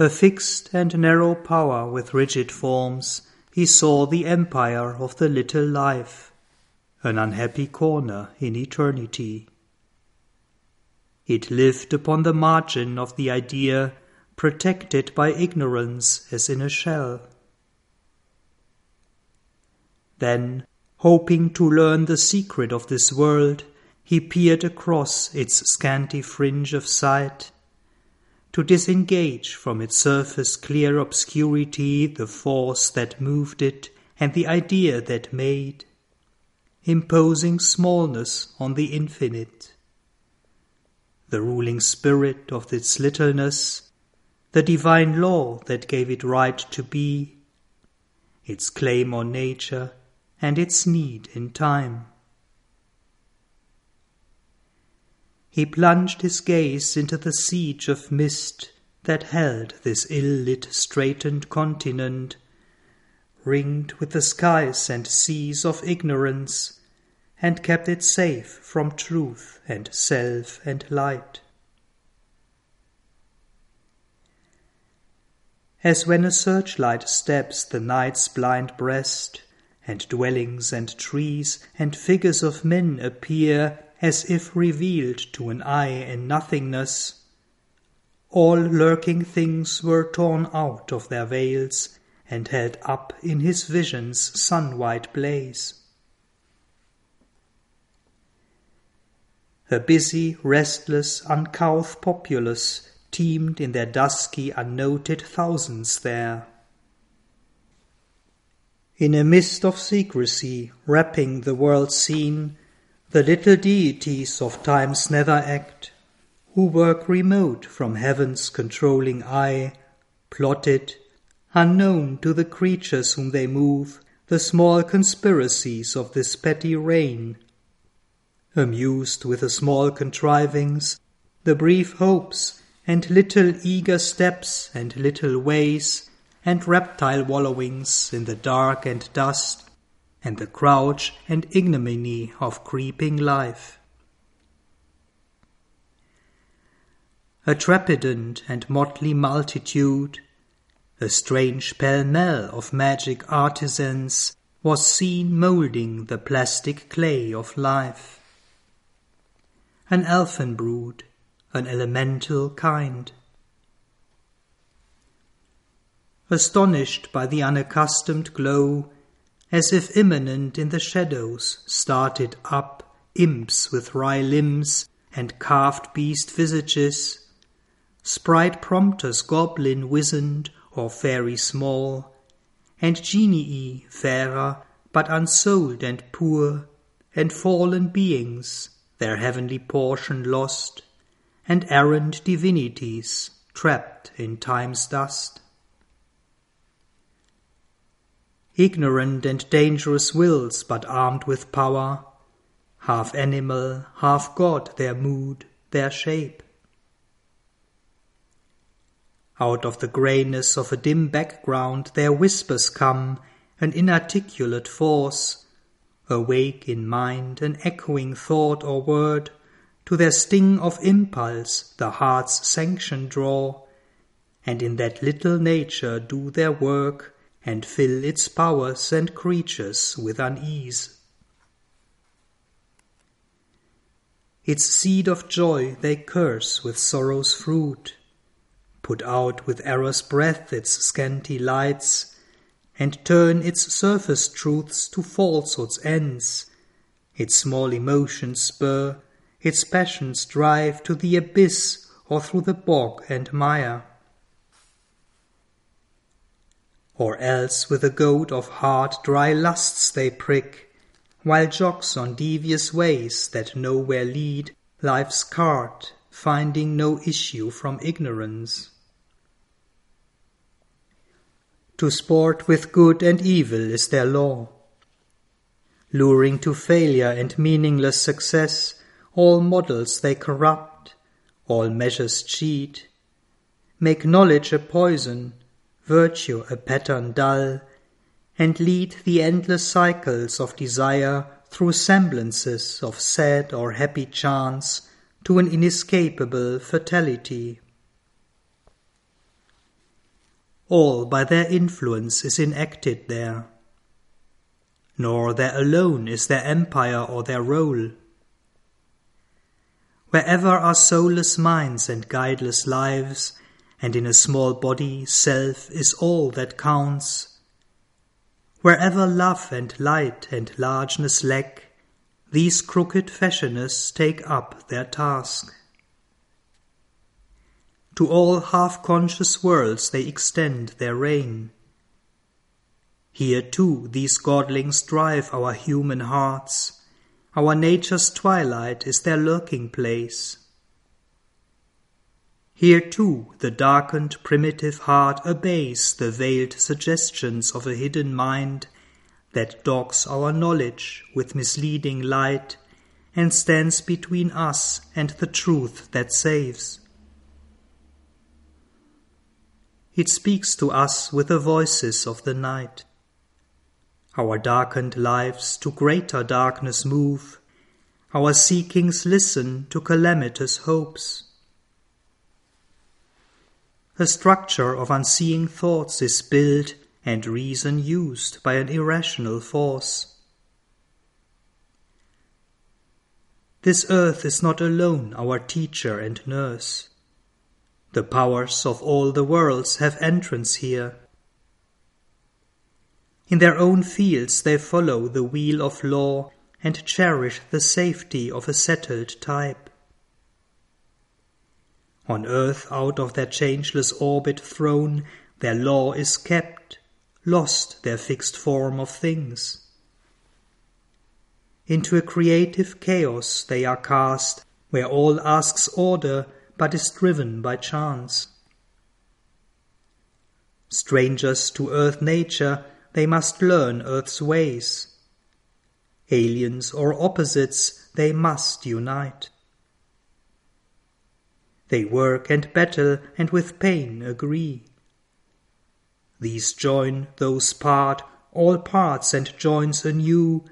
A fixed and narrow power with rigid forms, he saw the empire of the little life, an unhappy corner in eternity. It lived upon the margin of the idea, protected by ignorance as in a shell. Then, hoping to learn the secret of this world, he peered across its scanty fringe of sight to disengage from its surface clear obscurity the force that moved it and the idea that made, imposing smallness on the infinite. The ruling spirit of its littleness, the divine law that gave it right to be, its claim on nature and its need in time. He plunged his gaze into the siege of mist that held this ill-lit straitened continent, ringed with the skies and seas of ignorance, and kept it safe from truth and self and light. As when a searchlight stabs the night's blind breast, and dwellings and trees and figures of men appear as if revealed to an eye in nothingness. All lurking things were torn out of their veils and held up in his vision's sun-white blaze. A busy, restless, uncouth populace teemed in their dusky, unnoted thousands there. In a mist of secrecy, wrapping the world scene, the little deities of time's nether act, who work remote from heaven's controlling eye, plotted, unknown to the creatures whom they move, the small conspiracies of this petty reign. Amused with the small contrivings, the brief hopes, and little eager steps, and little ways, and reptile wallowings in the dark and dust, and the crouch and ignominy of creeping life. A trepidant and motley multitude, a strange pell-mell of magic artisans, was seen moulding the plastic clay of life. An elfin brood, an elemental kind. Astonished by the unaccustomed glow as if immanent in the shadows, started up imps with wry limbs and carved beast visages, sprite prompters goblin wizened or fairy small, and genii fairer but unsouled and poor, and fallen beings, their heavenly portion lost, and errant divinities trapped in time's dust. Ignorant and dangerous wills, but armed with power, half animal, half god their mood, their shape. Out of the greyness of a dim background their whispers come, an inarticulate force, awake in mind an echoing thought or word, to their sting of impulse the heart's sanction draw, and in that little nature do their work and fill its powers and creatures with unease. Its seed of joy they curse with sorrow's fruit, put out with error's breath its scanty lights, and turn its surface truths to falsehood's ends, its small emotions spur, its passions drive to the abyss or through the bog and mire or else with a goad of hard dry lusts they prick, while jogs on devious ways that nowhere lead life's cart, finding no issue from ignorance. To sport with good and evil is their law, luring to failure and meaningless success all models they corrupt, all measures cheat, make knowledge a poison, virtue a pattern dull, and lead the endless cycles of desire through semblances of sad or happy chance to an inescapable fatality. all by their influence is enacted there. Nor there alone is their empire or their role. Wherever are soulless minds and guideless lives, and in a small body self is all that counts. Wherever love and light and largeness lack, these crooked fashioners take up their task. To all half conscious worlds they extend their reign. Here too these godlings drive our human hearts. Our nature's twilight is their lurking place. Here too the darkened primitive heart obeys the veiled suggestions of a hidden mind that dogs our knowledge with misleading light and stands between us and the truth that saves. It speaks to us with the voices of the night. Our darkened lives to greater darkness move, our seekings listen to calamitous hopes. A structure of unseeing thoughts is built and reason used by an irrational force. This earth is not alone our teacher and nurse. The powers of all the worlds have entrance here. In their own fields they follow the wheel of law and cherish the safety of a settled type. On earth out of their changeless orbit thrown, their law is kept, lost their fixed form of things. Into a creative chaos they are cast, where all asks order but is driven by chance. Strangers to earth nature, they must learn earth's ways. Aliens or opposites, they must unite. They work and battle and with pain agree. These join, those part, all parts and joins anew,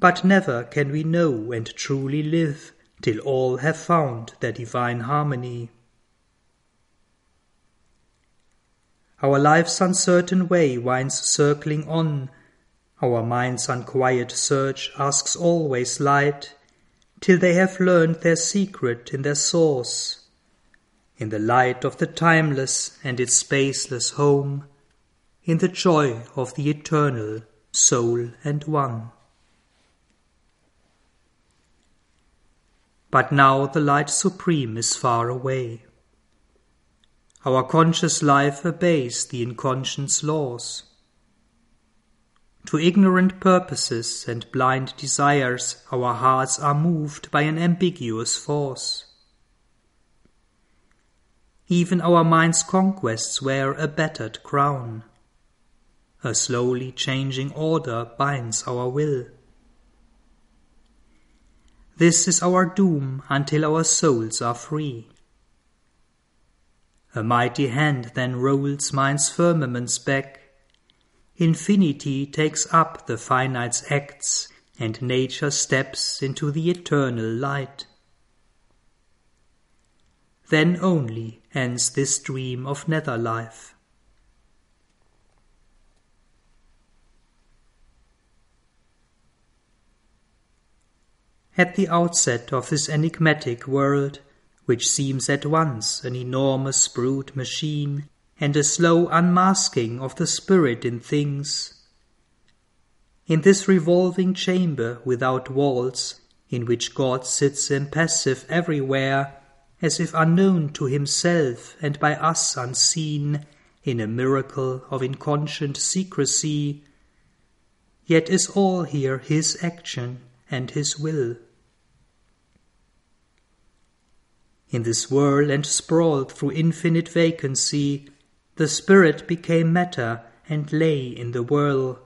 but never can we know and truly live till all have found their divine harmony. Our life's uncertain way winds circling on, our mind's unquiet search asks always light, till they have learned their secret in their source in the light of the timeless and its spaceless home, in the joy of the eternal, soul and one. But now the light supreme is far away. Our conscious life obeys the inconscious laws. To ignorant purposes and blind desires our hearts are moved by an ambiguous force. Even our mind's conquests wear a battered crown. A slowly changing order binds our will. This is our doom until our souls are free. A mighty hand then rolls mind's firmaments back. Infinity takes up the finite's acts, and nature steps into the eternal light. Then only ends this dream of nether life. At the outset of this enigmatic world, which seems at once an enormous brute machine and a slow unmasking of the spirit in things, in this revolving chamber without walls, in which God sits impassive everywhere, as if unknown to himself and by us unseen, in a miracle of inconscient secrecy, yet is all here his action and his will. In this whirl and sprawl through infinite vacancy, the spirit became matter and lay in the whirl,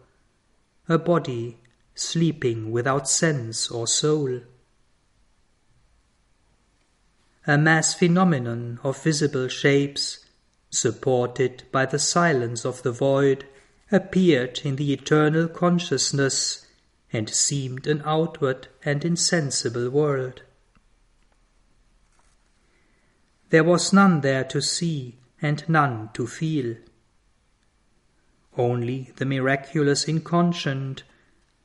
a body sleeping without sense or soul a mass phenomenon of visible shapes, supported by the silence of the void, appeared in the eternal consciousness and seemed an outward and insensible world. There was none there to see and none to feel. Only the miraculous inconscient,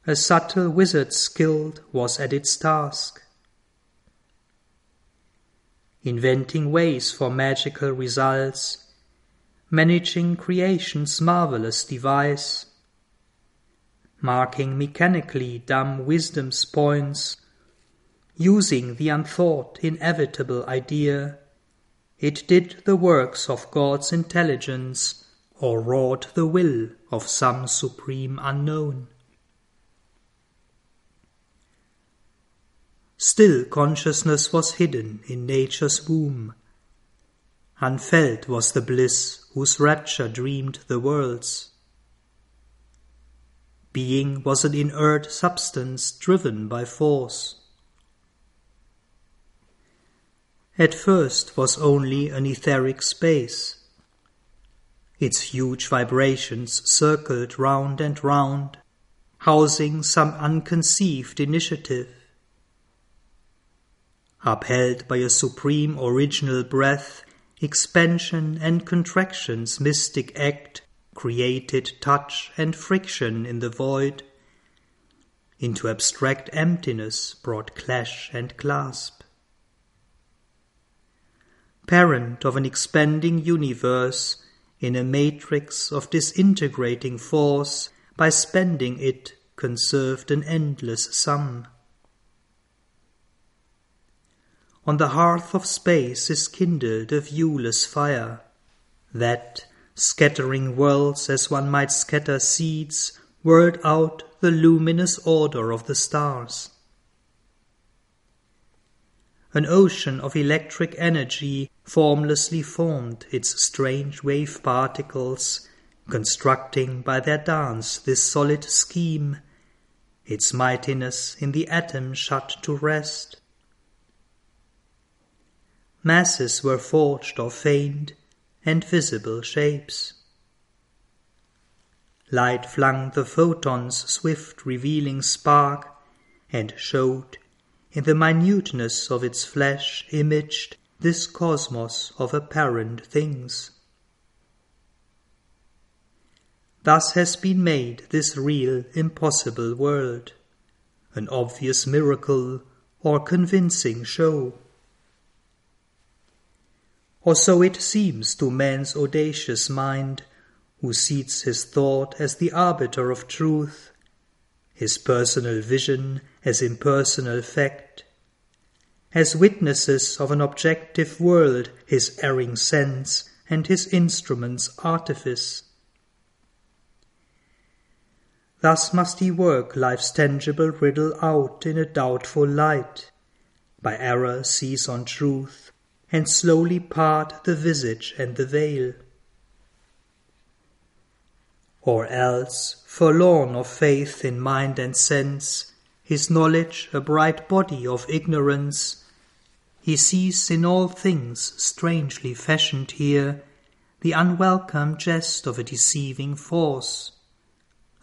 a subtle wizard skilled, was at its task. Inventing ways for magical results, managing creation's marvelous device, marking mechanically dumb wisdom's points, using the unthought inevitable idea, it did the works of God's intelligence or wrought the will of some supreme unknown. Still consciousness was hidden in nature's womb. Unfelt was the bliss whose rapture dreamed the worlds. Being was an inert substance driven by force. At first was only an etheric space. Its huge vibrations circled round and round, housing some unconceived initiative. Upheld by a supreme original breath, expansion and contraction's mystic act created touch and friction in the void, into abstract emptiness brought clash and clasp. Parent of an expanding universe in a matrix of disintegrating force, by spending it conserved an endless sum. On the hearth of space is kindled a viewless fire, that, scattering worlds as one might scatter seeds, whirled out the luminous order of the stars. An ocean of electric energy formlessly formed its strange wave particles, constructing by their dance this solid scheme, its mightiness in the atom shut to rest. Masses were forged or feigned, and visible shapes. Light flung the photon's swift revealing spark, and showed, in the minuteness of its flash imaged, this cosmos of apparent things. Thus has been made this real, impossible world, an obvious miracle or convincing show or so it seems to man's audacious mind, who seats his thought as the arbiter of truth, his personal vision as impersonal fact, as witnesses of an objective world his erring sense and his instrument's artifice. Thus must he work life's tangible riddle out in a doubtful light, by error seize on truth, and slowly part the visage and the veil. Or else, forlorn of faith in mind and sense, his knowledge a bright body of ignorance, he sees in all things strangely fashioned here the unwelcome jest of a deceiving force,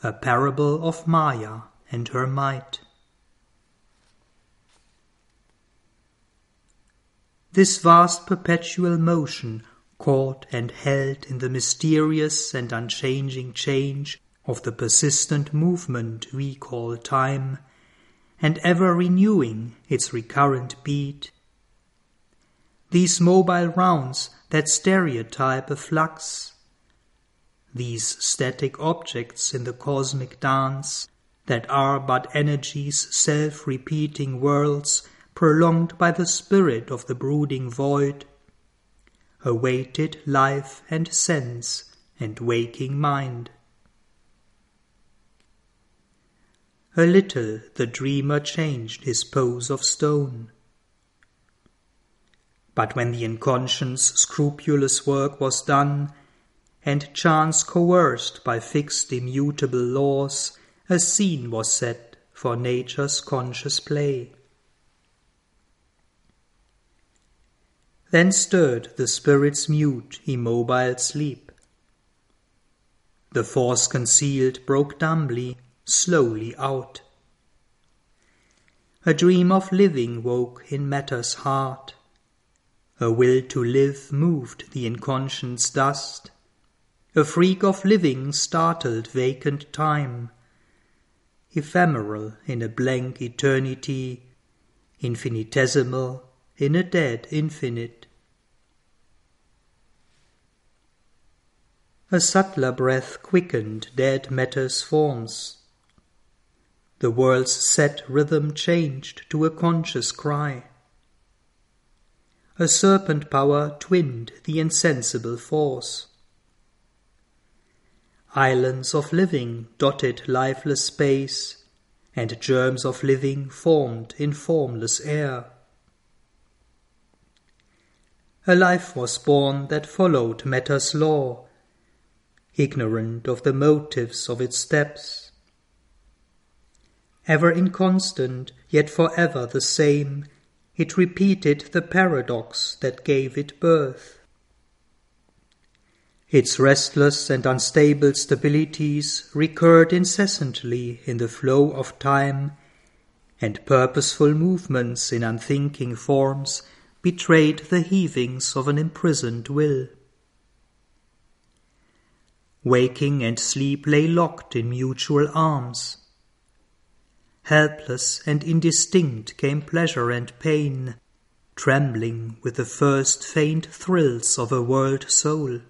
a parable of Maya and her might. This vast perpetual motion, caught and held in the mysterious and unchanging change of the persistent movement we call time, and ever renewing its recurrent beat. These mobile rounds that stereotype a flux, these static objects in the cosmic dance that are but energy's self repeating worlds prolonged by the spirit of the brooding void, awaited life and sense and waking mind. A little the dreamer changed his pose of stone. But when the inconscient's scrupulous work was done, and chance coerced by fixed immutable laws, a scene was set for nature's conscious play. Then stirred the spirit's mute, immobile sleep. The force concealed broke dumbly, slowly out. A dream of living woke in matter's heart. A will to live moved the inconscient's dust. a freak of living startled vacant time, ephemeral in a blank eternity, infinitesimal in a dead infinite. A subtler breath quickened dead matter's forms. The world's set rhythm changed to a conscious cry. A serpent power twinned the insensible force. Islands of living dotted lifeless space, and germs of living formed in formless air. A life was born that followed matter's law, ignorant of the motives of its steps. Ever inconstant, yet forever the same, it repeated the paradox that gave it birth. Its restless and unstable stabilities recurred incessantly in the flow of time, and purposeful movements in unthinking forms betrayed the heavings of an imprisoned will. Waking and sleep lay locked in mutual arms. Helpless and indistinct came pleasure and pain, trembling with the first faint thrills of a world soul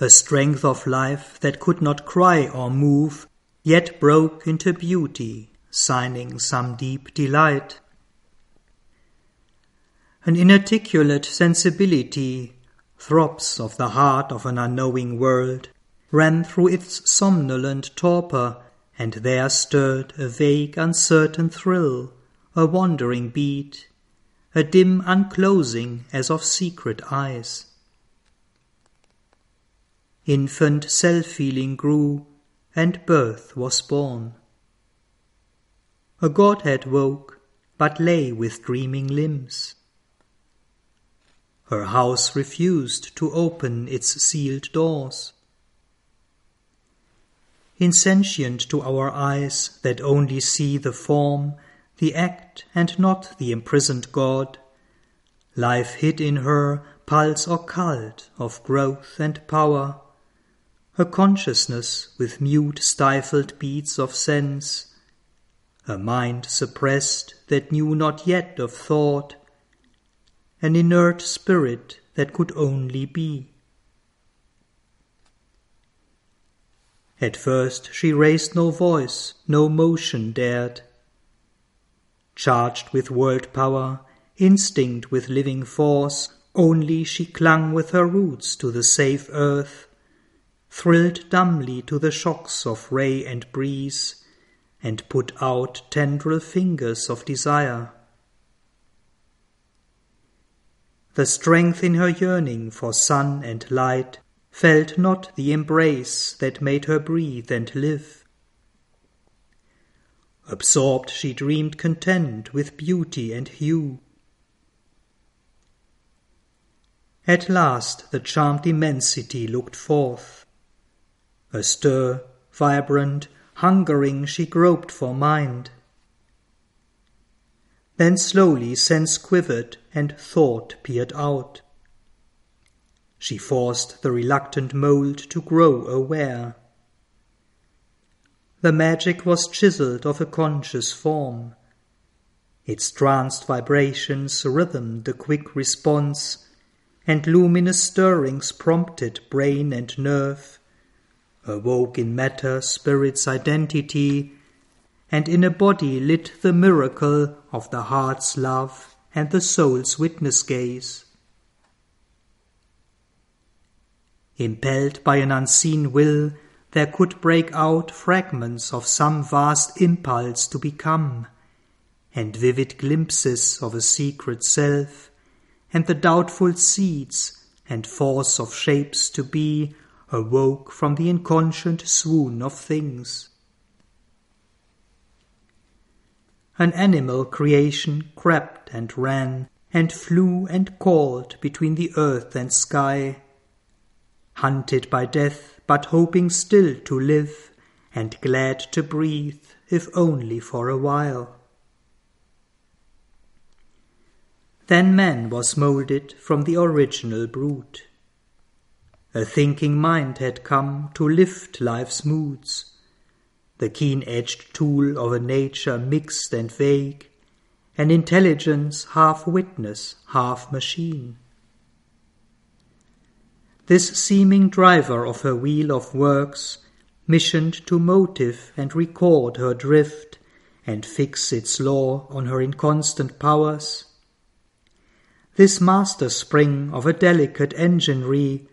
a strength of life that could not cry or move, yet broke into beauty, signing some deep delight. An inarticulate sensibility, throbs of the heart of an unknowing world, ran through its somnolent torpor, and there stirred a vague, uncertain thrill, a wandering beat, a dim unclosing as of secret eyes. Infant self-feeling grew, and birth was born. A godhead woke, but lay with dreaming limbs. Her house refused to open its sealed doors. Insentient to our eyes that only see the form, the act, and not the imprisoned God, life hid in her pulse or cult of growth and power, her consciousness with mute stifled beats of sense, her mind suppressed that knew not yet of thought, an inert spirit that could only be. At first she raised no voice, no motion dared. Charged with world power, instinct with living force, only she clung with her roots to the safe earth, thrilled dumbly to the shocks of ray and breeze, and put out tendril fingers of desire. The strength in her yearning for sun and light felt not the embrace that made her breathe and live. Absorbed she dreamed content with beauty and hue. At last the charmed immensity looked forth, Astir, vibrant, hungering, she groped for mind. Then slowly sense quivered and thought peered out. She forced the reluctant mould to grow aware. The magic was chiseled of a conscious form. Its tranced vibrations rhythmed the quick response, and luminous stirrings prompted brain and nerve awoke in matter spirit's identity, and in a body lit the miracle of the heart's love and the soul's witness gaze. Impelled by an unseen will, there could break out fragments of some vast impulse to become, and vivid glimpses of a secret self, and the doubtful seeds and force of shapes to be awoke from the inconscient swoon of things. An animal creation crept and ran, and flew and called between the earth and sky, hunted by death, but hoping still to live, and glad to breathe, if only for a while. Then man was moulded from the original brute A thinking mind had come to lift life's moods, the keen edged tool of a nature mixed and vague, an intelligence half witness, half machine. This seeming driver of her wheel of works, missioned to motive and record her drift, and fix its law on her inconstant powers. This master spring of a delicate enginery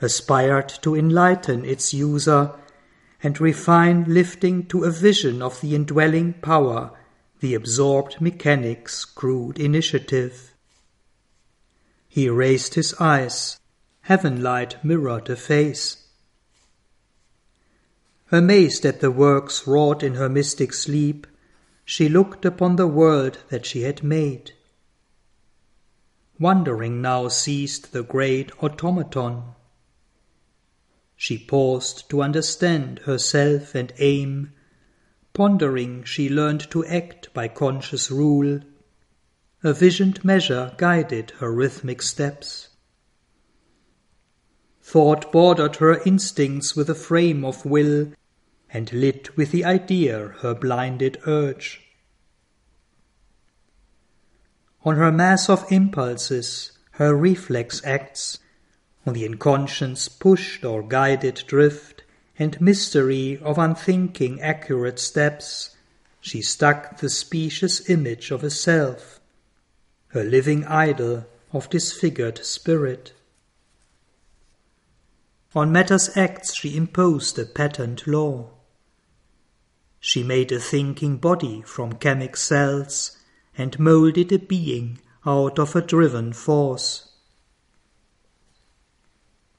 aspired to enlighten its user and refine lifting to a vision of the indwelling power, the absorbed mechanic's crude initiative. He raised his eyes, heaven light mirrored a face. Amazed at the works wrought in her mystic sleep, she looked upon the world that she had made. Wondering now seized the great automaton. She paused to understand herself and aim. Pondering, she learned to act by conscious rule. A visioned measure guided her rhythmic steps. Thought bordered her instincts with a frame of will and lit with the idea her blinded urge. On her mass of impulses, her reflex acts, the inconscience pushed or guided drift and mystery of unthinking accurate steps, she stuck the specious image of a self, her living idol of disfigured spirit. On matter's acts she imposed a patent law. She made a thinking body from chemic cells and moulded a being out of a driven force.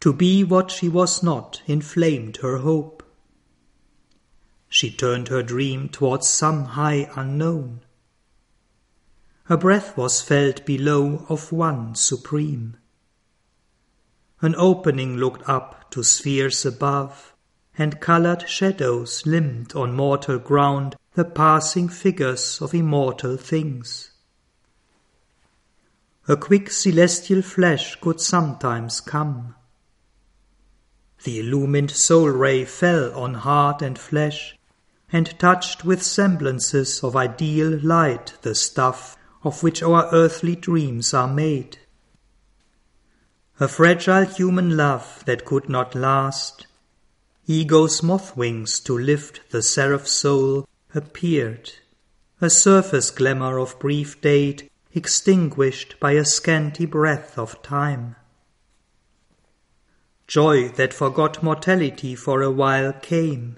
To be what she was not inflamed her hope. She turned her dream towards some high unknown. Her breath was felt below of one supreme. An opening looked up to spheres above, and coloured shadows limned on mortal ground the passing figures of immortal things. A quick celestial flash could sometimes come. The illumined soul ray fell on heart and flesh, and touched with semblances of ideal light the stuff of which our earthly dreams are made. A fragile human love that could not last, Ego's moth wings to lift the seraph soul appeared, a surface glamour of brief date extinguished by a scanty breath of time. Joy that forgot mortality for a while came,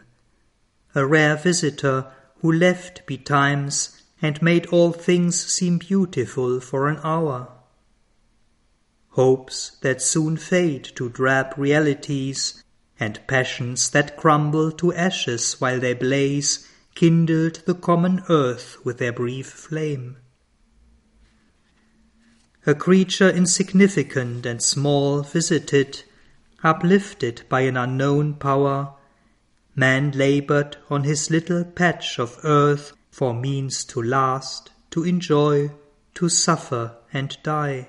a rare visitor who left betimes and made all things seem beautiful for an hour. Hopes that soon fade to drab realities and passions that crumble to ashes while they blaze kindled the common earth with their brief flame. A creature insignificant and small visited, uplifted by an unknown power, man labored on his little patch of earth for means to last, to enjoy, to suffer and die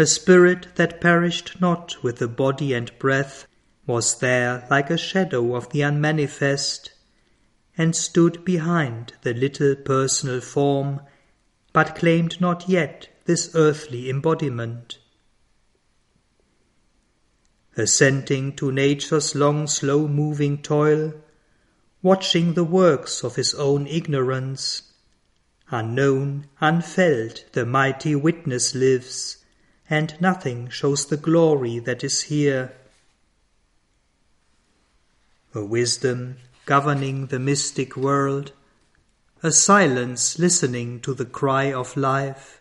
a spirit that perished not with the body and breath was there like a shadow of the unmanifest, and stood behind the little personal form, but claimed not yet this earthly embodiment. Assenting to nature's long slow moving toil, watching the works of his own ignorance, unknown, unfelt, the mighty witness lives, and nothing shows the glory that is here. A wisdom governing the mystic world, a silence listening to the cry of life,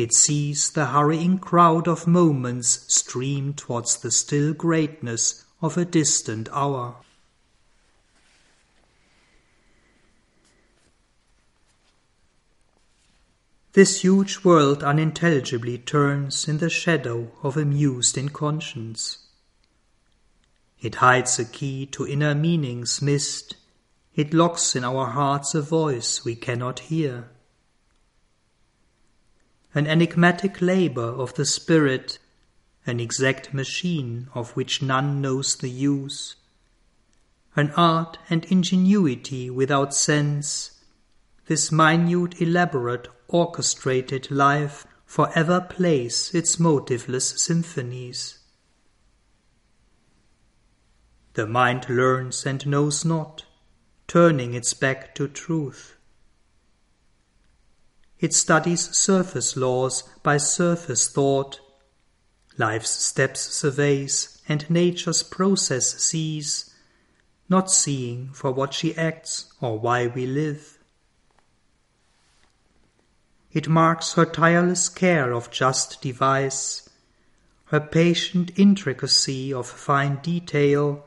it sees the hurrying crowd of moments stream towards the still greatness of a distant hour. This huge world unintelligibly turns in the shadow of a mused inconscience. It hides a key to inner meanings missed. It locks in our hearts a voice we cannot hear. An enigmatic labor of the spirit, an exact machine of which none knows the use, an art and ingenuity without sense, this minute, elaborate, orchestrated life forever plays its motiveless symphonies. The mind learns and knows not, turning its back to truth. It studies surface laws by surface thought, life's steps surveys, and nature's process sees, not seeing for what she acts or why we live. It marks her tireless care of just device, her patient intricacy of fine detail,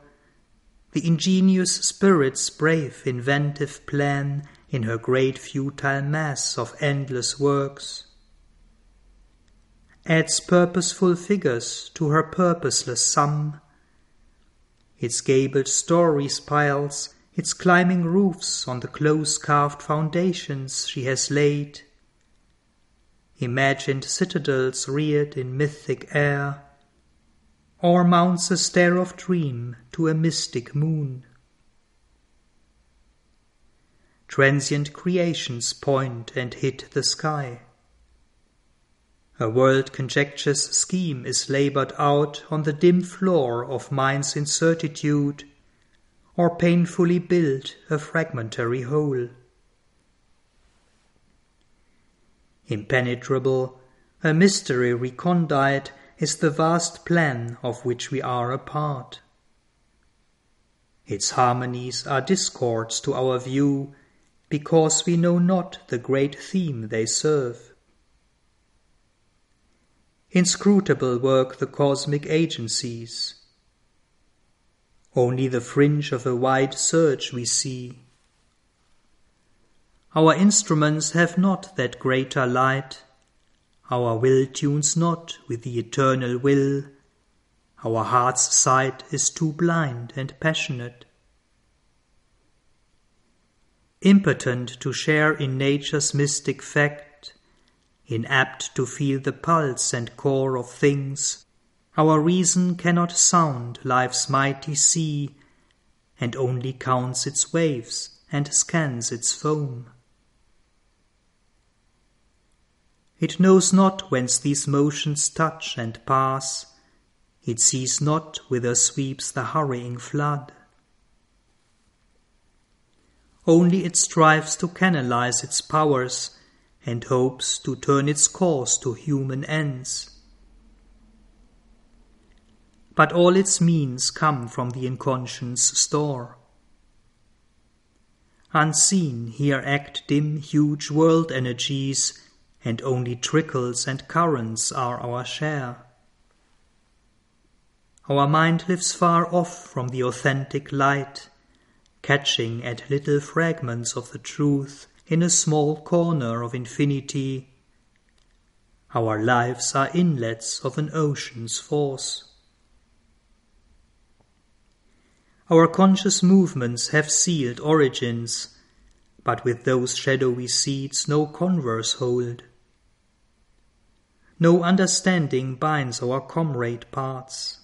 the ingenious spirit's brave inventive plan in her great futile mass of endless works, adds purposeful figures to her purposeless sum. Its gabled story spiles, its climbing roofs on the close carved foundations she has laid, imagined citadels reared in mythic air, or mounts a stair of dream to a mystic moon. Transient creations point and hit the sky. A world conjecture's scheme is labored out on the dim floor of mind's incertitude, or painfully built a fragmentary whole. Impenetrable, a mystery recondite is the vast plan of which we are a part. Its harmonies are discords to our view, because we know not the great theme they serve. Inscrutable work the cosmic agencies. Only the fringe of a wide surge we see. Our instruments have not that greater light. Our will tunes not with the eternal will. Our heart's sight is too blind and passionate. Impotent to share in nature's mystic fact, inapt to feel the pulse and core of things, our reason cannot sound life's mighty sea, and only counts its waves and scans its foam. It knows not whence these motions touch and pass. It sees not whither sweeps the hurrying flood. Only it strives to canalize its powers and hopes to turn its course to human ends. But all its means come from the inconscious store. Unseen, here act dim, huge world energies and only trickles and currents are our share. Our mind lives far off from the authentic light, catching at little fragments of the truth in a small corner of infinity. Our lives are inlets of an ocean's force. Our conscious movements have sealed origins, but with those shadowy seeds no converse hold. No understanding binds our comrade parts.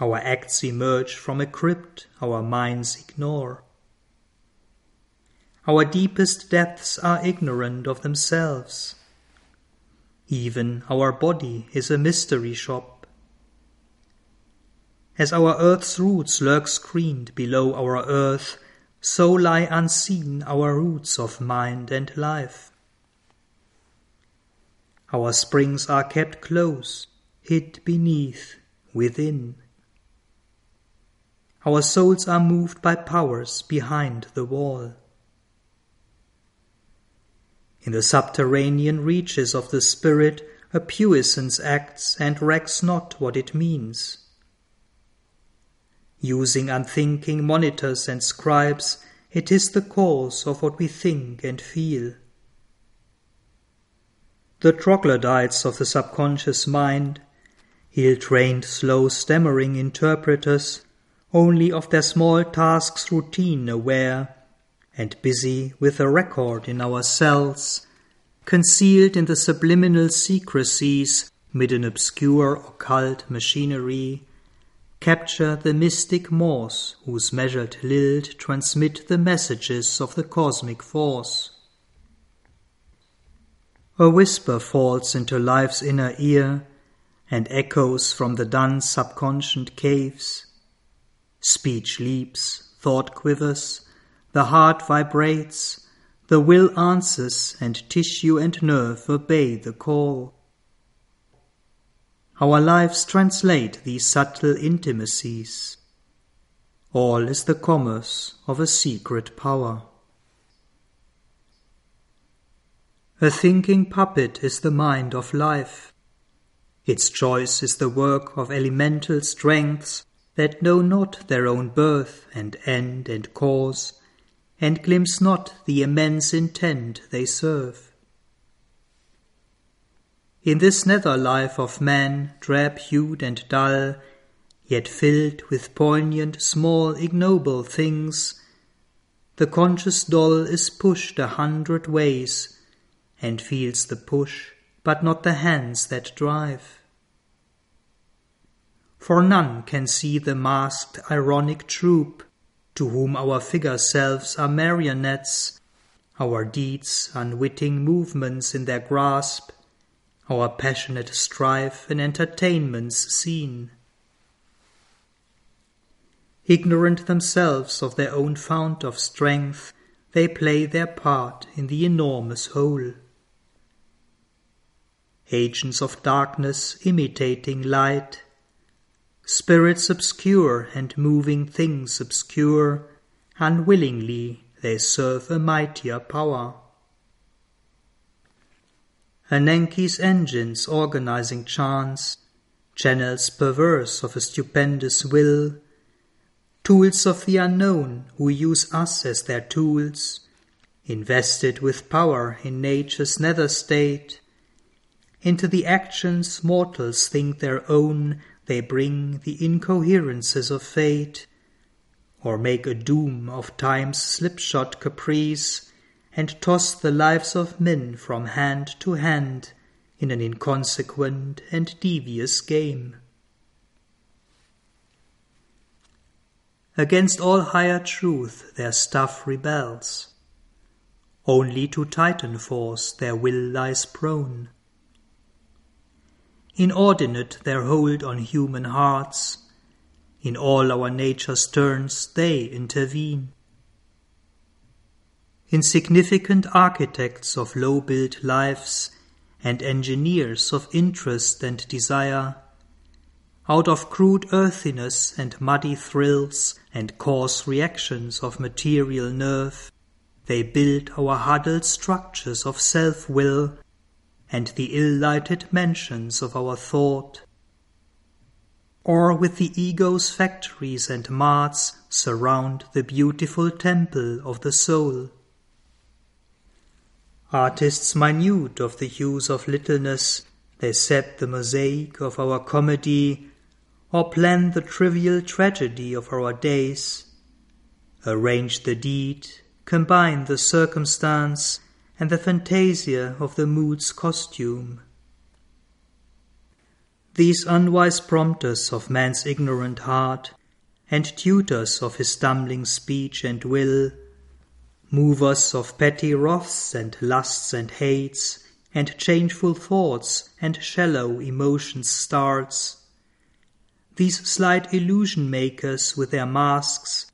Our acts emerge from a crypt our minds ignore. Our deepest depths are ignorant of themselves. Even our body is a mystery shop. As our earth's roots lurk screened below our earth, so lie unseen our roots of mind and life. Our springs are kept close, hid beneath, within. Our souls are moved by powers behind the wall. In the subterranean reaches of the Spirit, a puissance acts and recks not what it means. Using unthinking monitors and scribes, it is the cause of what we think and feel. The troglodytes of the subconscious mind, ill trained, slow, stammering interpreters, only of their small tasks routine aware, and busy with a record in our cells, concealed in the subliminal secrecies mid an obscure occult machinery, capture the mystic Morse whose measured lilt transmit the messages of the cosmic force. A whisper falls into life's inner ear and echoes from the dun subconscious caves. Speech leaps, thought quivers, the heart vibrates, the will answers, and tissue and nerve obey the call. Our lives translate these subtle intimacies. All is the commerce of a secret power. A thinking puppet is the mind of life. Its choice is the work of elemental strengths that know not their own birth and end and cause, and glimpse not the immense intent they serve. In this nether life of man, drab hued and dull, yet filled with poignant, small, ignoble things, the conscious doll is pushed a hundred ways, and feels the push, but not the hands that drive. For none can see the masked, ironic troop, to whom our figure selves are marionettes, our deeds unwitting movements in their grasp, our passionate strife in entertainments seen. Ignorant themselves of their own fount of strength, they play their part in the enormous whole. Agents of darkness imitating light, spirits obscure and moving things obscure, unwillingly they serve a mightier power. Ananke's engines organizing chance, channels perverse of a stupendous will, tools of the unknown who use us as their tools, invested with power in nature's nether state. Into the actions mortals think their own, they bring the incoherences of fate, or make a doom of time's slipshod caprice and toss the lives of men from hand to hand in an inconsequent and devious game. Against all higher truth their stuff rebels. Only to Titan force their will lies prone. Inordinate their hold on human hearts, in all our nature's turns they intervene. Insignificant architects of low built lives and engineers of interest and desire, out of crude earthiness and muddy thrills and coarse reactions of material nerve, they build our huddled structures of self will and the ill lighted mansions of our thought. Or with the ego's factories and marts surround the beautiful temple of the soul Artists minute of the hues of littleness, they set the mosaic of our comedy, or plan the trivial tragedy of our days, arrange the deed, combine the circumstance, and the fantasia of the mood's costume. These unwise prompters of man's ignorant heart, and tutors of his stumbling speech and will, movers of petty wraths and lusts and hates, and changeful thoughts and shallow emotions starts. These slight illusion makers with their masks,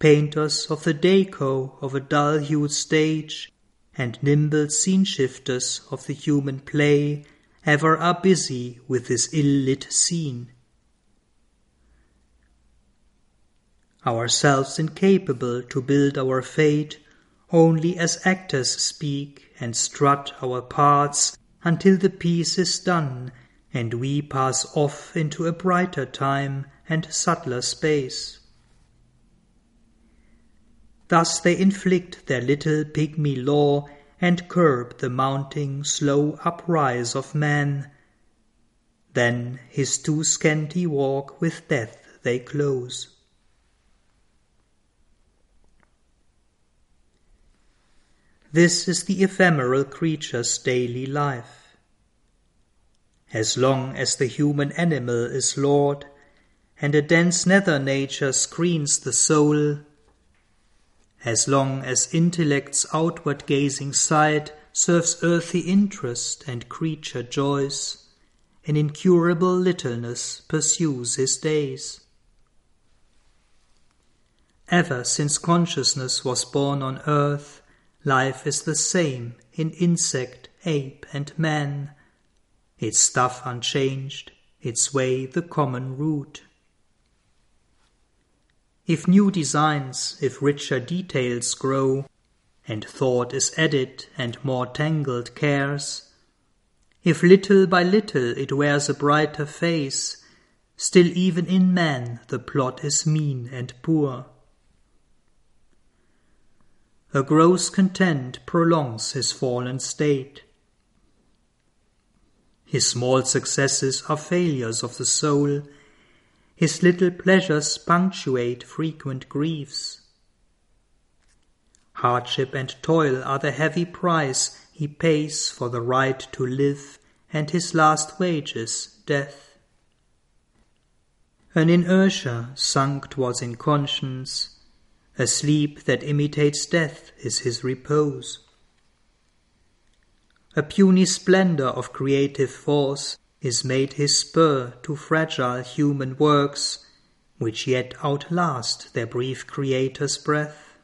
painters of the deco of a dull hued stage, and nimble scene shifters of the human play, ever are busy with this ill lit scene. Ourselves incapable to build our fate only as actors speak and strut our parts until the piece is done and we pass off into a brighter time and subtler space. Thus they inflict their little pygmy law and curb the mounting slow uprise of man. Then his too scanty walk with death they close. This is the ephemeral creature's daily life. as long as the human animal is lord, and a dense nether nature screens the soul, as long as intellect's outward gazing sight serves earthy interest and creature joys, an incurable littleness pursues his days. Ever since consciousness was born on earth, life is the same in insect, ape, and man, its stuff unchanged, its way the common root. If new designs, if richer details grow, and thought is added and more tangled cares, if little by little it wears a brighter face, still even in man the plot is mean and poor. A gross content prolongs his fallen state. His small successes are failures of the soul, his little pleasures punctuate frequent griefs. Hardship and toil are the heavy price he pays for the right to live, and his last wages, death. An inertia sunk twas inconscience, a sleep that imitates death is his repose. A puny splendor of creative force is made his spur to fragile human works, which yet outlast their brief creator's breath.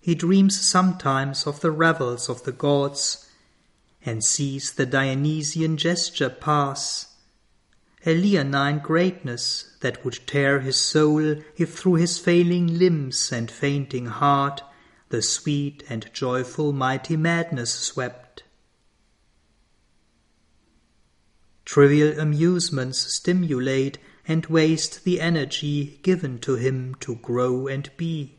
He dreams sometimes of the revels of the gods, and sees the Dionysian gesture pass, a leonine greatness that would tear his soul if through his failing limbs and fainting heart the sweet and joyful mighty madness swept. Trivial amusements stimulate and waste the energy given to him to grow and be.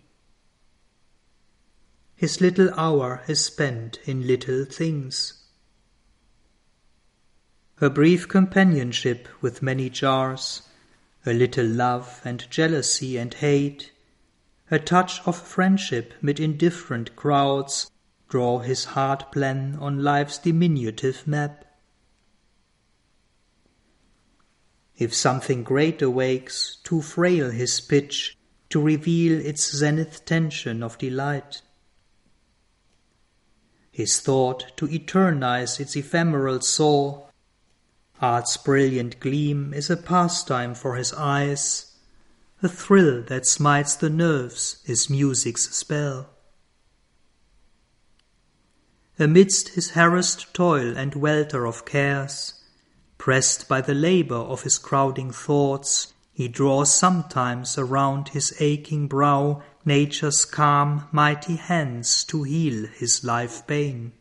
His little hour is spent in little things. A brief companionship with many jars, a little love and jealousy and hate, a touch of friendship mid indifferent crowds draw his hard plan on life's diminutive map. If something great awakes, too frail his pitch to reveal its zenith tension of delight. His thought to eternize its ephemeral soar Art's brilliant gleam is a pastime for his eyes, a thrill that smites the nerves is music's spell. Amidst his harassed toil and welter of cares, pressed by the labor of his crowding thoughts, he draws sometimes around his aching brow nature's calm, mighty hands to heal his life pain.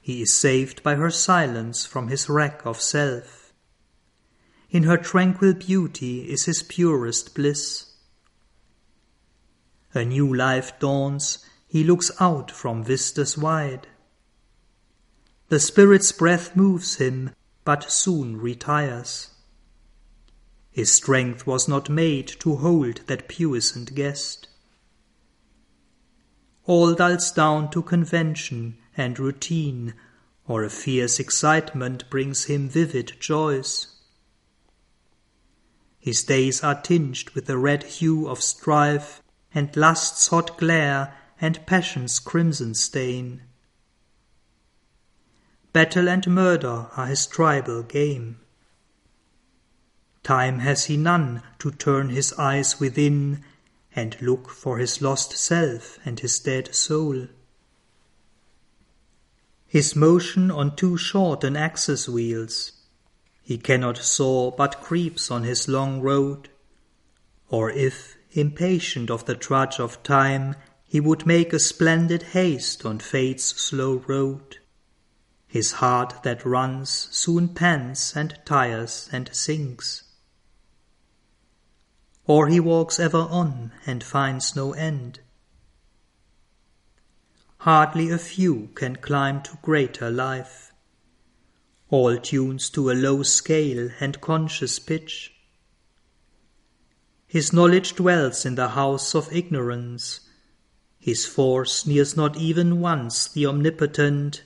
He is saved by her silence from his wreck of self. In her tranquil beauty is his purest bliss. A new life dawns, he looks out from vistas wide. The Spirit's breath moves him, but soon retires. His strength was not made to hold that puissant guest. All dulls down to convention and routine, or a fierce excitement brings him vivid joys. His days are tinged with the red hue of strife, and lust's hot glare, and passion's crimson stain. Battle and murder are his tribal game. Time has he none to turn his eyes within, and look for his lost self and his dead soul. His motion on too short an axis wheels. He cannot soar, but creeps on his long road. Or if, impatient of the trudge of time, he would make a splendid haste on fate's slow road, his heart that runs soon pants and tires and sinks. Or he walks ever on and finds no end hardly a few can climb to greater life. All tunes to a low scale and conscious pitch. His knowledge dwells in the house of ignorance. His force nears not even once the omnipotent,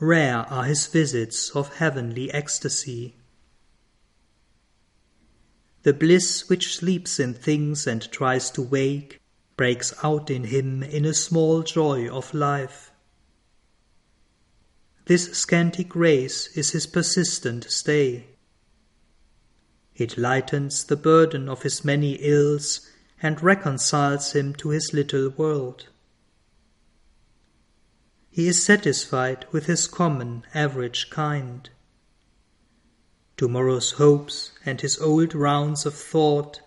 rare are his visits of heavenly ecstasy. The bliss which sleeps in things and tries to wake breaks out in him in a small joy of life. This scanty grace is his persistent stay. It lightens the burden of his many ills and reconciles him to his little world. He is satisfied with his common average kind. Tomorrow's hopes and his old rounds of thought,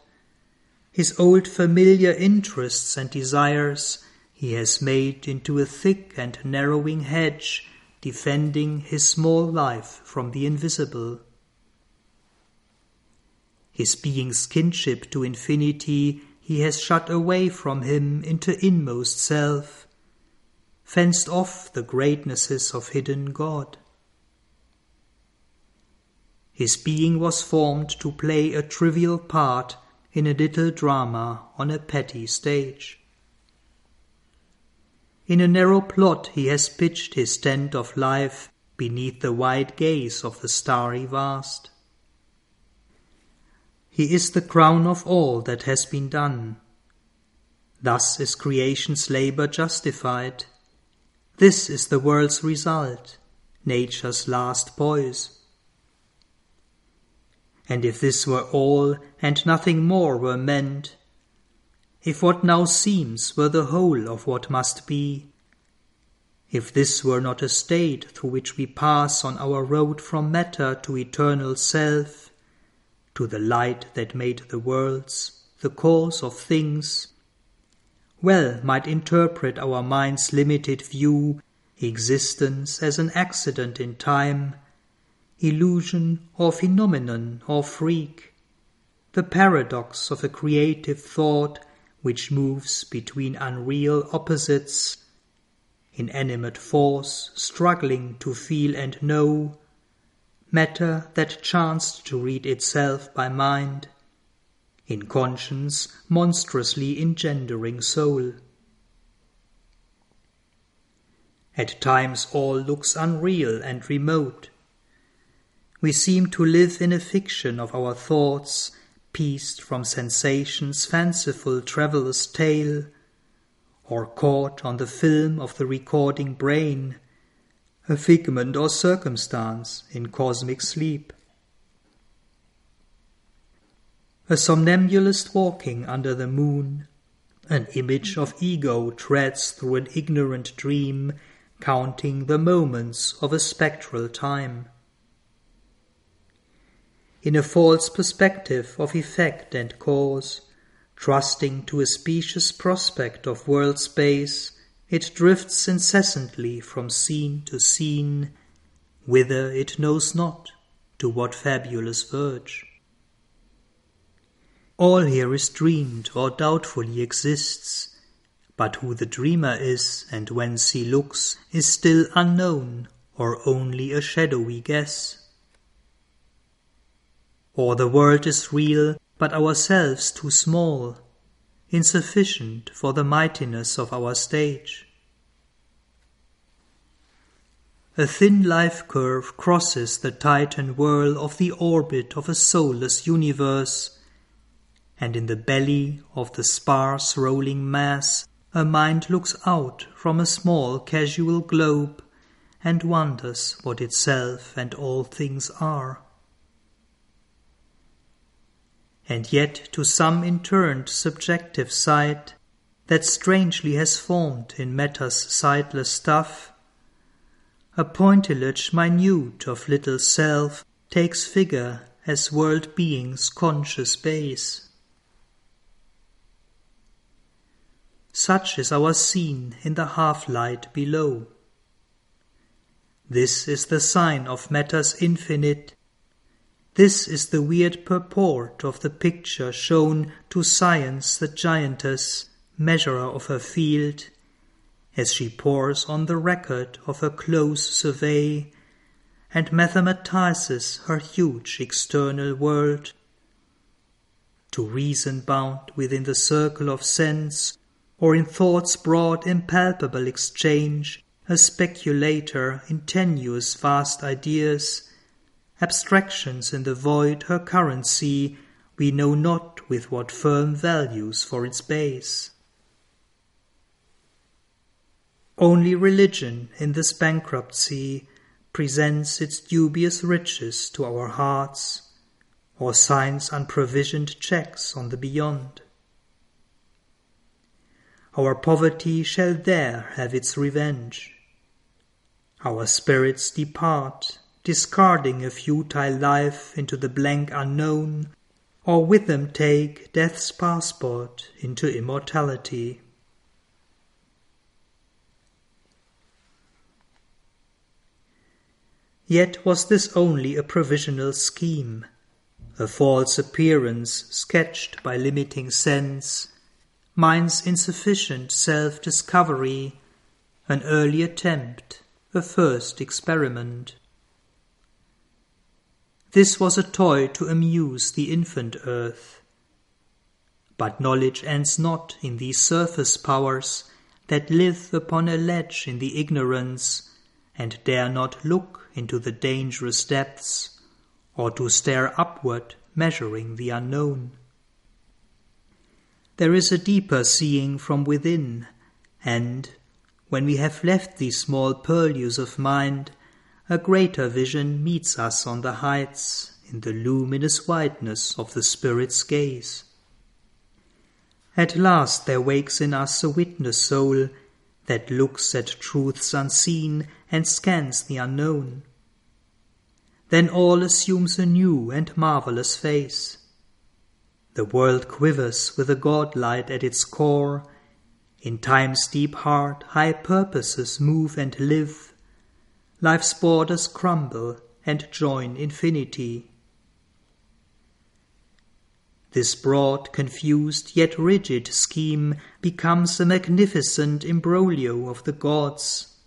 his old familiar interests and desires, he has made into a thick and narrowing hedge defending his small life from the invisible. His being's kinship to infinity he has shut away from him into inmost self, fenced off the greatnesses of hidden God. His being was formed to play a trivial part in a little drama on a petty stage. In a narrow plot he has pitched his tent of life beneath the wide gaze of the starry vast. He is the crown of all that has been done. Thus is creation's labor justified. This is the world's result, nature's last poise. And if this were all, and nothing more were meant, if what now seems were the whole of what must be, if this were not a state through which we pass on our road from matter to eternal self, to the light that made the worlds, the cause of things, well might interpret our mind's limited view existence as an accident in time, illusion or phenomenon or freak, the paradox of a creative thought which moves between unreal opposites, inanimate force struggling to feel and know, matter that chanced to read itself by mind, inconscience monstrously engendering soul. At times all looks unreal and remote. We seem to live in a fiction of our thoughts pieced from sensation's fanciful traveller's tale, or caught on the film of the recording brain, a figment or circumstance in cosmic sleep. A somnambulist walking under the moon, an image of ego treads through an ignorant dream, counting the moments of a spectral time in a false perspective of effect and cause, trusting to a specious prospect of world space, it drifts incessantly from scene to scene, whither it knows not, to what fabulous verge. All here is dreamed or doubtfully exists, but who the dreamer is and whence he looks is still unknown or only a shadowy guess. Or the world is real, but ourselves too small, insufficient for the mightiness of our stage. A thin life curve crosses the titan whirl of the orbit of a soulless universe, and in the belly of the sparse rolling mass a mind looks out from a small casual globe and wonders what itself and all things are and yet to some interned subjective sight that strangely has formed in matter's sightless stuff, a pointillage minute of little self takes figure as world being's conscious base. Such is our scene in the half light below. This is the sign of matter's infinite this is the weird purport of the picture shown to Science the giantess, measurer of her field, as she pores on the record of her close survey and mathematizes her huge external world. To reason bound within the circle of sense, or in thought's broad impalpable exchange, a speculator in tenuous vast ideas, abstractions in the void her currency, we know not with what firm values for its base. Only religion in this bankruptcy presents its dubious riches to our hearts, or signs unprovisioned checks on the beyond. Our poverty shall there have its revenge. Our spirits depart, discarding a futile life into the blank unknown, or with them take death's passport into immortality. Yet was this only a provisional scheme, a false appearance sketched by limiting sense mind's insufficient self discovery, an early attempt, a first experiment. This was a toy to amuse the infant earth. But knowledge ends not in these surface powers that live upon a ledge in the ignorance and dare not look into the dangerous depths or to stare upward measuring the unknown. There is a deeper seeing from within, and, when we have left these small purlieus of mind, a greater vision meets us on the heights in the luminous whiteness of the Spirit's gaze. At last there wakes in us a witness soul that looks at truths unseen and scans the unknown. Then all assumes a new and marvellous face. The world quivers with a God light at its core. In time's deep heart, high purposes move and live. Life's borders crumble and join infinity. This broad, confused, yet rigid scheme becomes a magnificent imbroglio of the gods,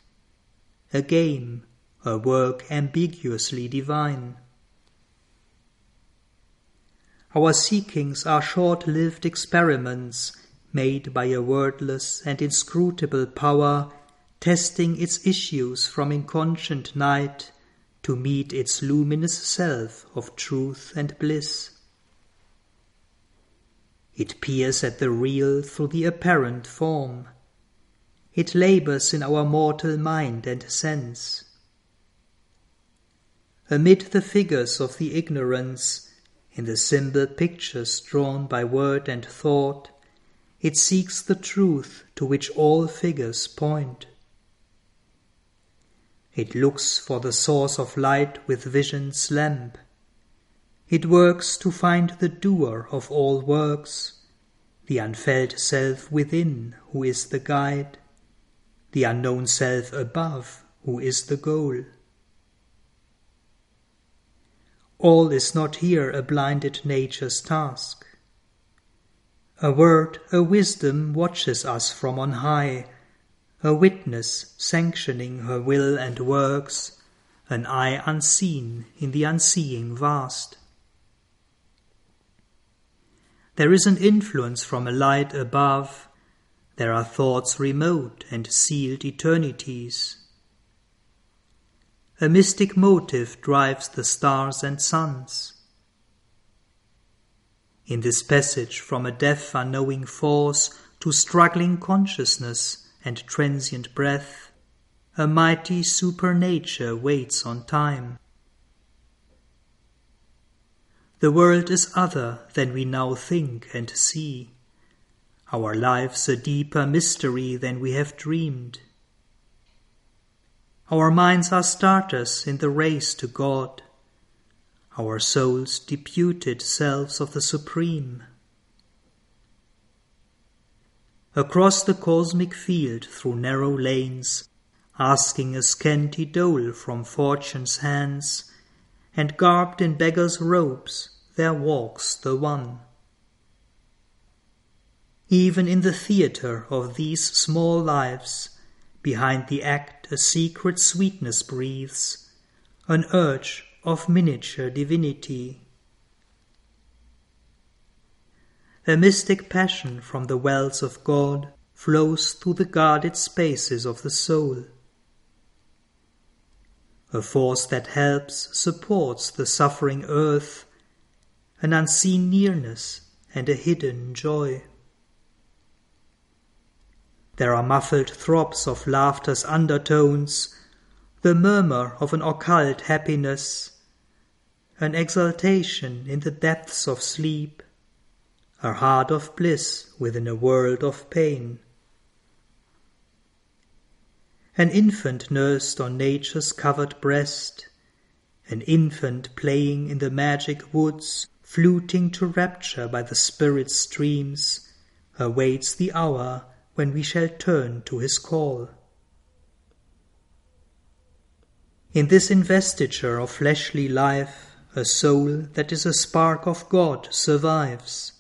a game, a work ambiguously divine. Our seekings are short lived experiments made by a wordless and inscrutable power, testing its issues from inconscient night to meet its luminous self of truth and bliss. It peers at the real through the apparent form. It labors in our mortal mind and sense. Amid the figures of the ignorance, in the symbol pictures drawn by word and thought, it seeks the truth to which all figures point. It looks for the source of light with vision's lamp. It works to find the doer of all works, the unfelt self within who is the guide, the unknown self above who is the goal. All is not here a blinded nature's task. A word, a wisdom watches us from on high, a witness sanctioning her will and works, an eye unseen in the unseeing vast. There is an influence from a light above, there are thoughts remote and sealed eternities. A mystic motive drives the stars and suns. In this passage from a deaf unknowing force to struggling consciousness and transient breath, a mighty supernature waits on time. The world is other than we now think and see. Our lives a deeper mystery than we have dreamed. Our minds are starters in the race to God, our souls deputed selves of the Supreme. Across the cosmic field through narrow lanes, asking a scanty dole from fortune's hands, and garbed in beggar's robes, there walks the One. Even in the theatre of these small lives, behind the act a secret sweetness breathes, an urge of miniature divinity. A mystic passion from the wells of God flows through the guarded spaces of the soul. a force that helps, supports the suffering earth, an unseen nearness and a hidden joy. There are muffled throbs of laughter's undertones, the murmur of an occult happiness, an exultation in the depths of sleep, a heart of bliss within a world of pain. An infant nursed on nature's covered breast, an infant playing in the magic woods, fluting to rapture by the spirit streams, awaits the hour when we shall turn to his call. In this investiture of fleshly life, a soul that is a spark of God survives,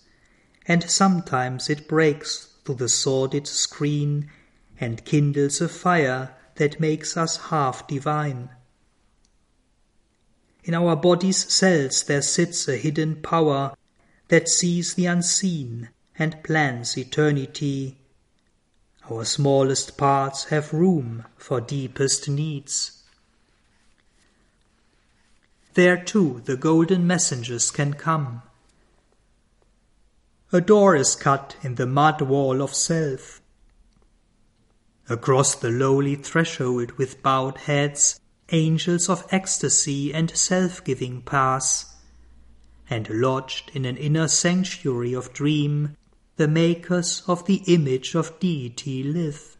and sometimes it breaks through the sordid screen and kindles a fire that makes us half divine. In our body's cells there sits a hidden power that sees the unseen and plans eternity. Our smallest parts have room for deepest needs. There too the golden messengers can come. A door is cut in the mud wall of self. Across the lowly threshold with bowed heads angels of ecstasy and self-giving pass, and lodged in an inner sanctuary of dream, the makers of the image of deity live.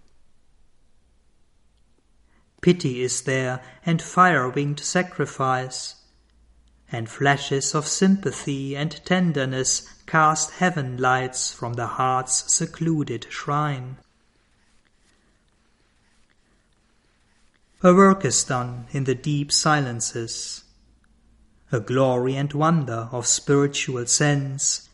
Pity is there, and fire-winged sacrifice, and flashes of sympathy and tenderness cast heaven lights from the heart's secluded shrine. A work is done in the deep silences, a glory and wonder of spiritual sense,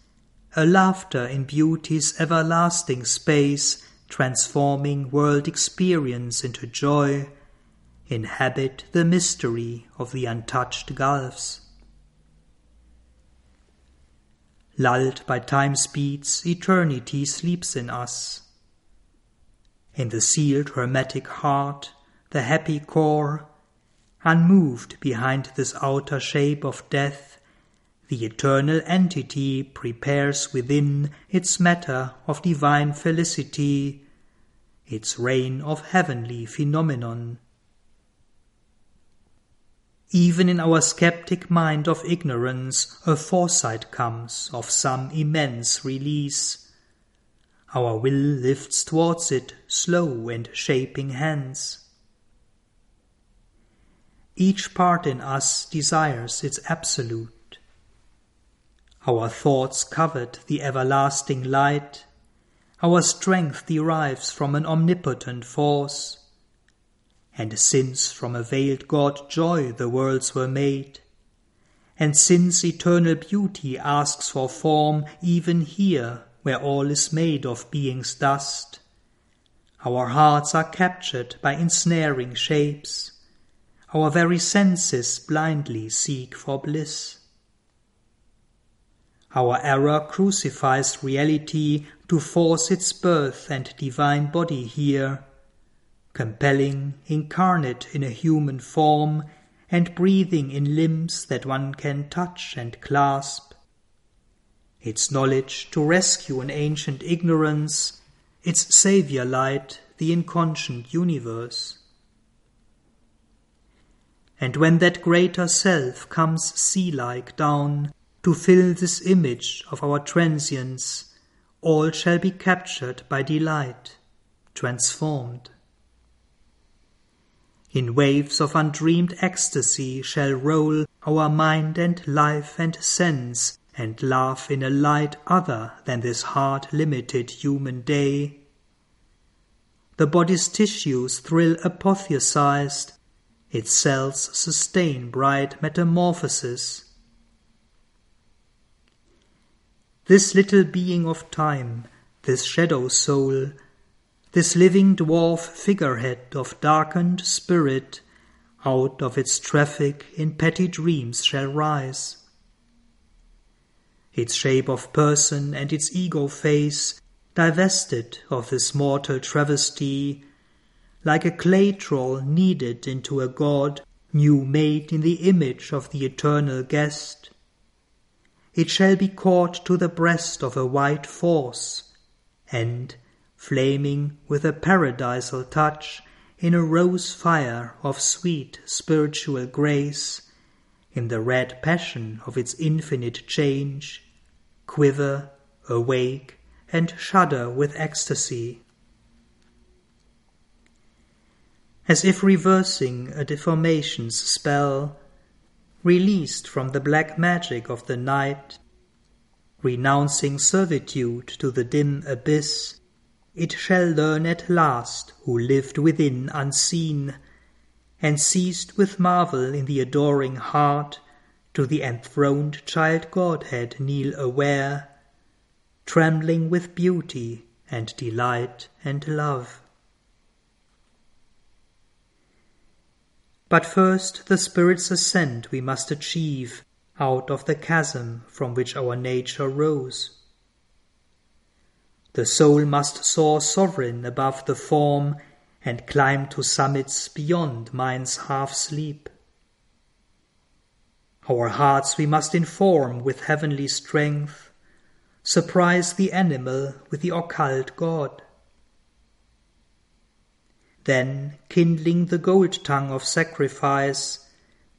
a laughter in beauty's everlasting space, transforming world experience into joy, inhabit the mystery of the untouched gulfs. Lulled by time's beats, eternity sleeps in us. In the sealed hermetic heart, the happy core, unmoved behind this outer shape of death, the eternal entity prepares within its matter of divine felicity, its reign of heavenly phenomenon. Even in our skeptic mind of ignorance, a foresight comes of some immense release. Our will lifts towards it slow and shaping hands. Each part in us desires its absolute. Our thoughts covet the everlasting light. Our strength derives from an omnipotent force. And since from a veiled God joy the worlds were made, and since eternal beauty asks for form even here where all is made of being's dust, our hearts are captured by ensnaring shapes our very senses blindly seek for bliss. Our error crucifies reality to force its birth and divine body here, compelling, incarnate in a human form, and breathing in limbs that one can touch and clasp. Its knowledge to rescue an ancient ignorance, its saviour light, the inconscient universe. And when that greater self comes sea-like down to fill this image of our transience, all shall be captured by delight, transformed. In waves of undreamed ecstasy shall roll our mind and life and sense, and laugh in a light other than this hard limited human day. The body's tissues thrill apotheosized its cells sustain bright metamorphosis. This little being of time, this shadow soul, this living dwarf figurehead of darkened spirit, out of its traffic in petty dreams shall rise. Its shape of person and its ego face, divested of this mortal travesty, like a clay troll kneaded into a god, new made in the image of the eternal guest. It shall be caught to the breast of a white force, and, flaming with a paradisal touch, in a rose fire of sweet spiritual grace, in the red passion of its infinite change, quiver, awake, and shudder with ecstasy. As if reversing a deformation's spell, released from the black magic of the night, renouncing servitude to the dim abyss, it shall learn at last who lived within unseen, and ceased with marvel in the adoring heart, to the enthroned child Godhead kneel aware, trembling with beauty and delight and love. But first the Spirit's ascent we must achieve out of the chasm from which our nature rose. The soul must soar sovereign above the form and climb to summits beyond mind's half sleep. Our hearts we must inform with heavenly strength, surprise the animal with the occult God. Then, kindling the gold tongue of sacrifice,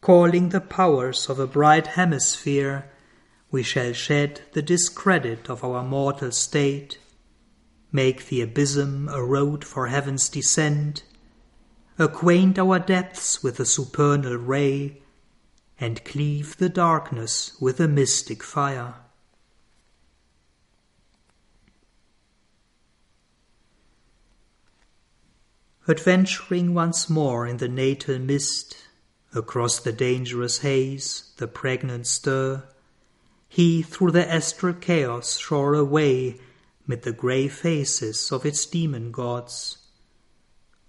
calling the powers of a bright hemisphere, we shall shed the discredit of our mortal state, make the abysm a road for heaven's descent, acquaint our depths with a supernal ray, and cleave the darkness with a mystic fire. Adventuring once more in the natal mist, across the dangerous haze, the pregnant stir, he through the astral chaos shore away mid the grey faces of its demon gods.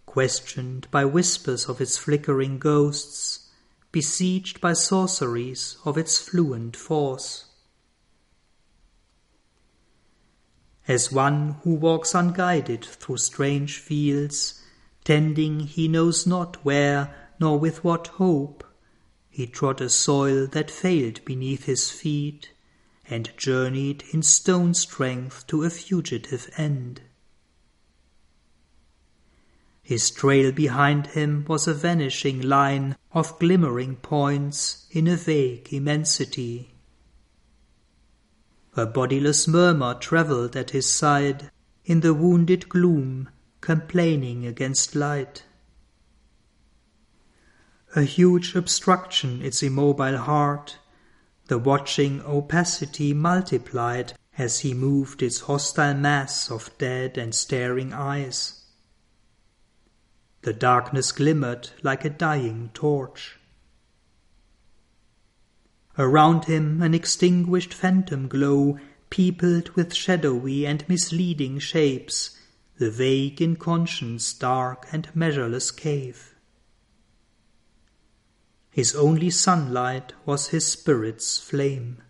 Questioned by whispers of its flickering ghosts, besieged by sorceries of its fluent force. As one who walks unguided through strange fields, tending he knows not where nor with what hope. He trod a soil that failed beneath his feet, and journeyed in stone strength to a fugitive end. His trail behind him was a vanishing line of glimmering points in a vague immensity. A bodiless murmur travelled at his side in the wounded gloom complaining against light. A huge obstruction its immobile heart, the watching opacity multiplied as he moved its hostile mass of dead and staring eyes. The darkness glimmered like a dying torch. Around him an extinguished phantom glow peopled with shadowy and misleading shapes the vague inconscient dark and measureless cave. His only sunlight was his spirit's flame.